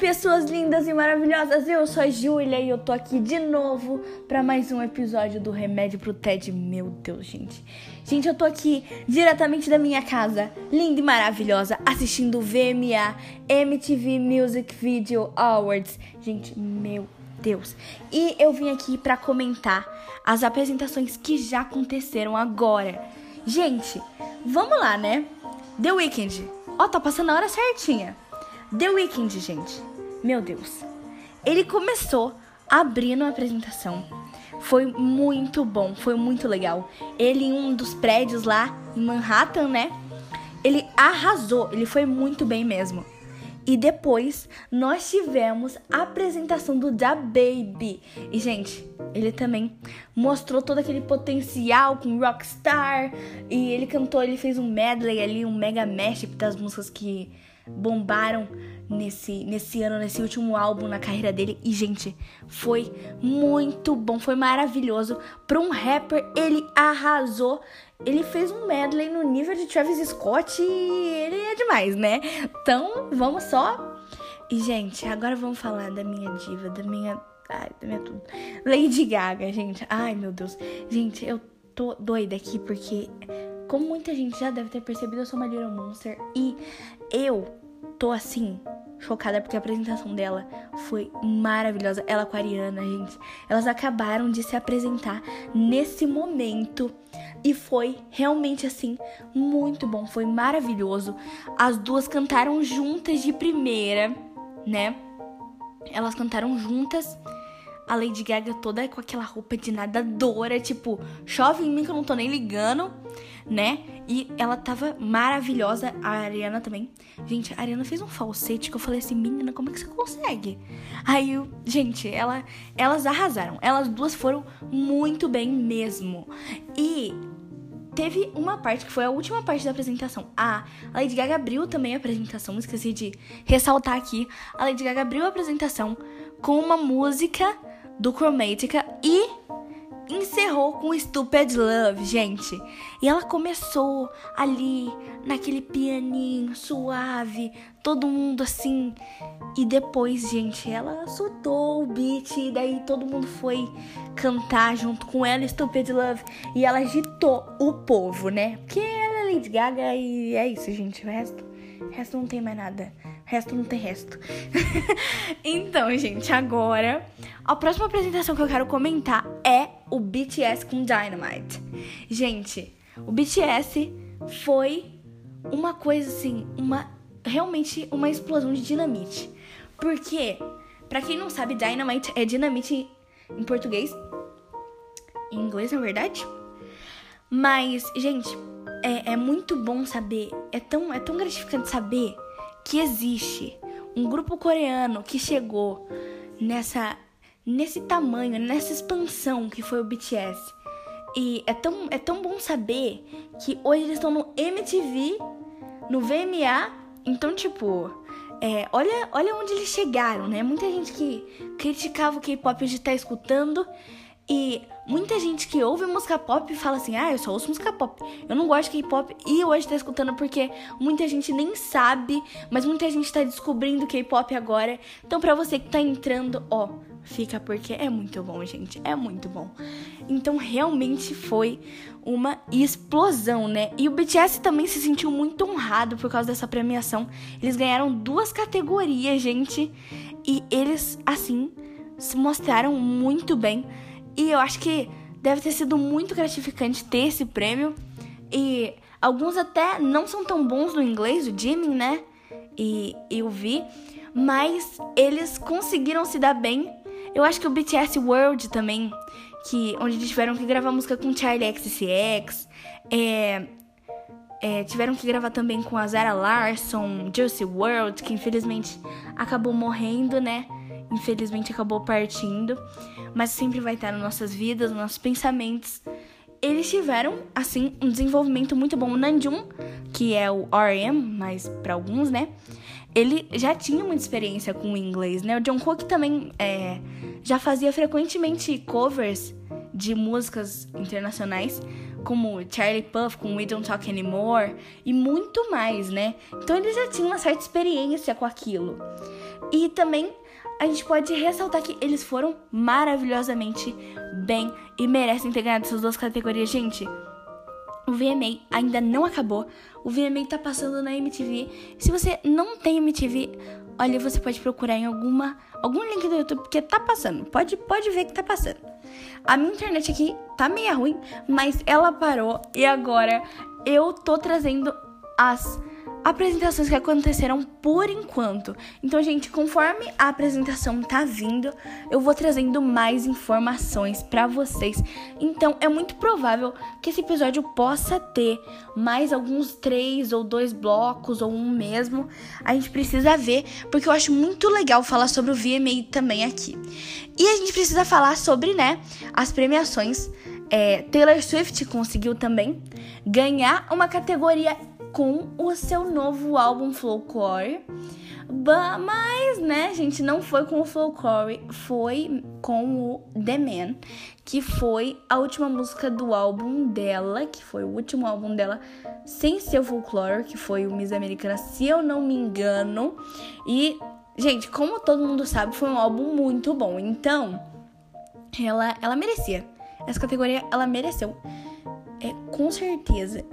pessoas lindas e maravilhosas, eu sou a Júlia e eu tô aqui de novo para mais um episódio do Remédio pro TED. Meu Deus, gente. Gente, eu tô aqui diretamente da minha casa, linda e maravilhosa, assistindo o VMA MTV Music Video Awards. Gente, meu Deus. E eu vim aqui para comentar as apresentações que já aconteceram agora. Gente, vamos lá, né? The Weeknd. Ó, tá passando a hora certinha. The Weeknd, gente. Meu Deus. Ele começou abrindo a apresentação. Foi muito bom, foi muito legal. Ele em um dos prédios lá em Manhattan, né? Ele arrasou, ele foi muito bem mesmo. E depois nós tivemos a apresentação do Da Baby. E, gente, ele também mostrou todo aquele potencial com Rockstar. E ele cantou, ele fez um medley ali, um mega mashup das músicas que bombaram nesse, nesse ano, nesse último álbum na carreira dele. E, gente, foi muito bom, foi maravilhoso. Para um rapper, ele arrasou. Ele fez um medley no nível de Travis Scott e ele é demais, né? Então, vamos só. E, gente, agora vamos falar da minha diva, da minha. Ai, da minha tudo. Lady Gaga, gente. Ai, meu Deus. Gente, eu tô doida aqui porque como muita gente já deve ter percebido, eu sou uma Little Monster e eu tô assim, chocada porque a apresentação dela foi maravilhosa. Ela com a Ariana, gente. Elas acabaram de se apresentar nesse momento e foi realmente assim muito bom, foi maravilhoso. As duas cantaram juntas de primeira, né? Elas cantaram juntas. A Lady Gaga toda com aquela roupa de nadadora, tipo, chove em mim que eu não tô nem ligando né? E ela tava maravilhosa, a Ariana também. Gente, a Ariana fez um falsete que eu falei assim, menina, como é que você consegue? Aí, eu, gente, ela, elas arrasaram. Elas duas foram muito bem mesmo. E teve uma parte que foi a última parte da apresentação. Ah, a Lady Gaga abriu também a apresentação, esqueci de ressaltar aqui. A Lady Gaga abriu a apresentação com uma música do Chromatica e encerrou com Stupid Love, gente. E ela começou ali, naquele pianinho suave, todo mundo assim. E depois, gente, ela soltou o beat, e daí todo mundo foi cantar junto com ela, Stupid Love. E ela agitou o povo, né? Porque ela é Lady Gaga e é isso, gente. O resto, o resto não tem mais nada. Resto não tem resto. então, gente, agora a próxima apresentação que eu quero comentar é o BTS com Dynamite. Gente, o BTS foi uma coisa assim, uma realmente uma explosão de dinamite. Porque, para quem não sabe, Dynamite é dinamite em português, em inglês, na verdade. Mas, gente, é, é muito bom saber, é tão, é tão gratificante saber que existe um grupo coreano que chegou nessa nesse tamanho, nessa expansão que foi o BTS. E é tão, é tão bom saber que hoje eles estão no MTV, no VMA. Então, tipo, é, olha, olha onde eles chegaram, né? Muita gente que criticava o K-pop hoje tá escutando. E muita gente que ouve música pop fala assim: ah, eu só ouço música pop. Eu não gosto de K-pop. E hoje tá escutando porque muita gente nem sabe, mas muita gente tá descobrindo K-pop agora. Então, pra você que tá entrando, ó, fica porque é muito bom, gente. É muito bom. Então, realmente foi uma explosão, né? E o BTS também se sentiu muito honrado por causa dessa premiação. Eles ganharam duas categorias, gente. E eles, assim, se mostraram muito bem. E eu acho que deve ter sido muito gratificante ter esse prêmio. E alguns até não são tão bons no inglês, o Jimmy, né? E eu vi. Mas eles conseguiram se dar bem. Eu acho que o BTS World também, que onde eles tiveram que gravar música com Charlie XCX, é, é, tiveram que gravar também com a Zara Larson, Juicy World, que infelizmente acabou morrendo, né? infelizmente acabou partindo, mas sempre vai estar nas nossas vidas, nos nossos pensamentos. Eles tiveram, assim, um desenvolvimento muito bom. O Nanjum, que é o RM, mas para alguns, né? Ele já tinha muita experiência com o inglês, né? O John Cook também é, já fazia frequentemente covers de músicas internacionais, como Charlie Puff com We Don't Talk Anymore e muito mais, né? Então ele já tinha uma certa experiência com aquilo. E também a gente pode ressaltar que eles foram maravilhosamente bem e merecem ter ganhado essas duas categorias, gente. O VMA ainda não acabou. O VMA tá passando na MTV. Se você não tem MTV, olha, você pode procurar em alguma algum link do YouTube porque tá passando. Pode pode ver que tá passando. A minha internet aqui tá meio ruim, mas ela parou e agora eu tô trazendo as apresentações que aconteceram por enquanto. Então, gente, conforme a apresentação tá vindo, eu vou trazendo mais informações para vocês. Então, é muito provável que esse episódio possa ter mais alguns três ou dois blocos ou um mesmo. A gente precisa ver, porque eu acho muito legal falar sobre o VMA também aqui. E a gente precisa falar sobre, né, as premiações. É, Taylor Swift conseguiu também ganhar uma categoria com o seu novo álbum Folklore. Mas, né, gente, não foi com o Folklore, foi com o The Man, que foi a última música do álbum dela, que foi o último álbum dela sem ser o Folklore, que foi o Miss Americana, se eu não me engano. E, gente, como todo mundo sabe, foi um álbum muito bom. Então, ela, ela merecia. Essa categoria ela mereceu. É, com certeza.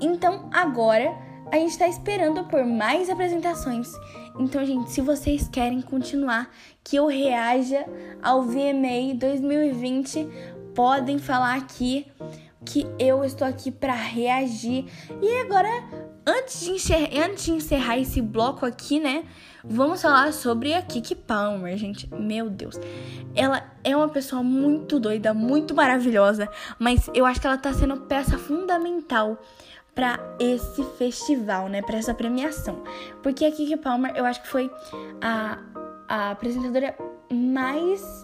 Então agora a gente está esperando por mais apresentações. Então, gente, se vocês querem continuar que eu reaja ao VMA 2020, podem falar aqui que eu estou aqui para reagir. E agora, antes de, antes de encerrar esse bloco aqui, né? Vamos falar sobre a Kiki Palmer, gente. Meu Deus. Ela é uma pessoa muito doida, muito maravilhosa, mas eu acho que ela tá sendo peça fundamental para esse festival, né, para essa premiação. Porque a Kiki Palmer, eu acho que foi a, a apresentadora mais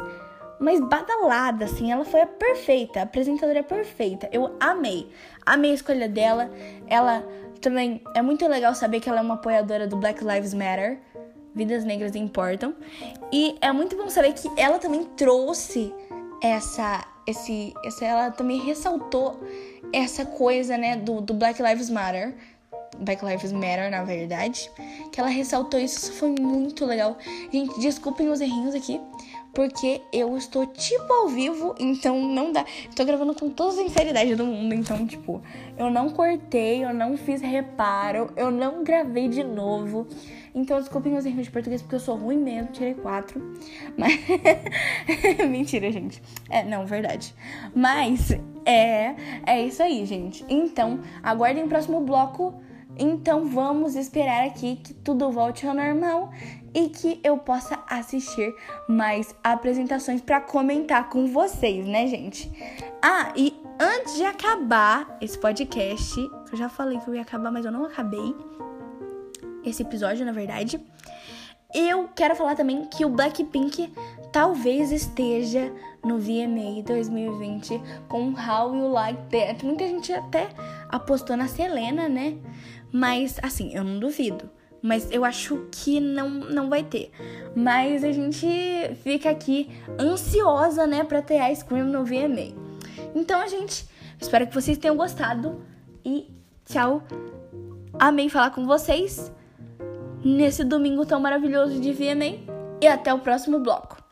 mais badalada, assim, ela foi a perfeita, a apresentadora perfeita. Eu amei. Amei a escolha dela. Ela também é muito legal saber que ela é uma apoiadora do Black Lives Matter. Vidas negras importam. E é muito bom saber que ela também trouxe essa esse, essa ela também ressaltou essa coisa, né, do, do Black Lives Matter. Black Lives Matter, na verdade. Que ela ressaltou isso, isso foi muito legal. Gente, desculpem os errinhos aqui, porque eu estou tipo ao vivo, então não dá. Estou gravando com toda a sinceridade do mundo, então, tipo, eu não cortei, eu não fiz reparo, eu não gravei de novo. Então, desculpem os erros de português, porque eu sou ruim mesmo, tirei quatro. Mas. Mentira, gente. É, não, verdade. Mas, é, é isso aí, gente. Então, aguardem o próximo bloco. Então, vamos esperar aqui que tudo volte ao normal e que eu possa assistir mais apresentações para comentar com vocês, né, gente? Ah, e antes de acabar esse podcast, eu já falei que eu ia acabar, mas eu não acabei esse episódio, na verdade. Eu quero falar também que o Blackpink talvez esteja no VMA 2020 com How You Like That. Muita gente até apostou na Selena, né? Mas assim, eu não duvido. Mas eu acho que não, não vai ter. Mas a gente fica aqui ansiosa, né, pra ter Ice Cream no VMA. Então, a gente, espero que vocês tenham gostado. E tchau. Amei falar com vocês nesse domingo tão maravilhoso de VMA. E até o próximo bloco.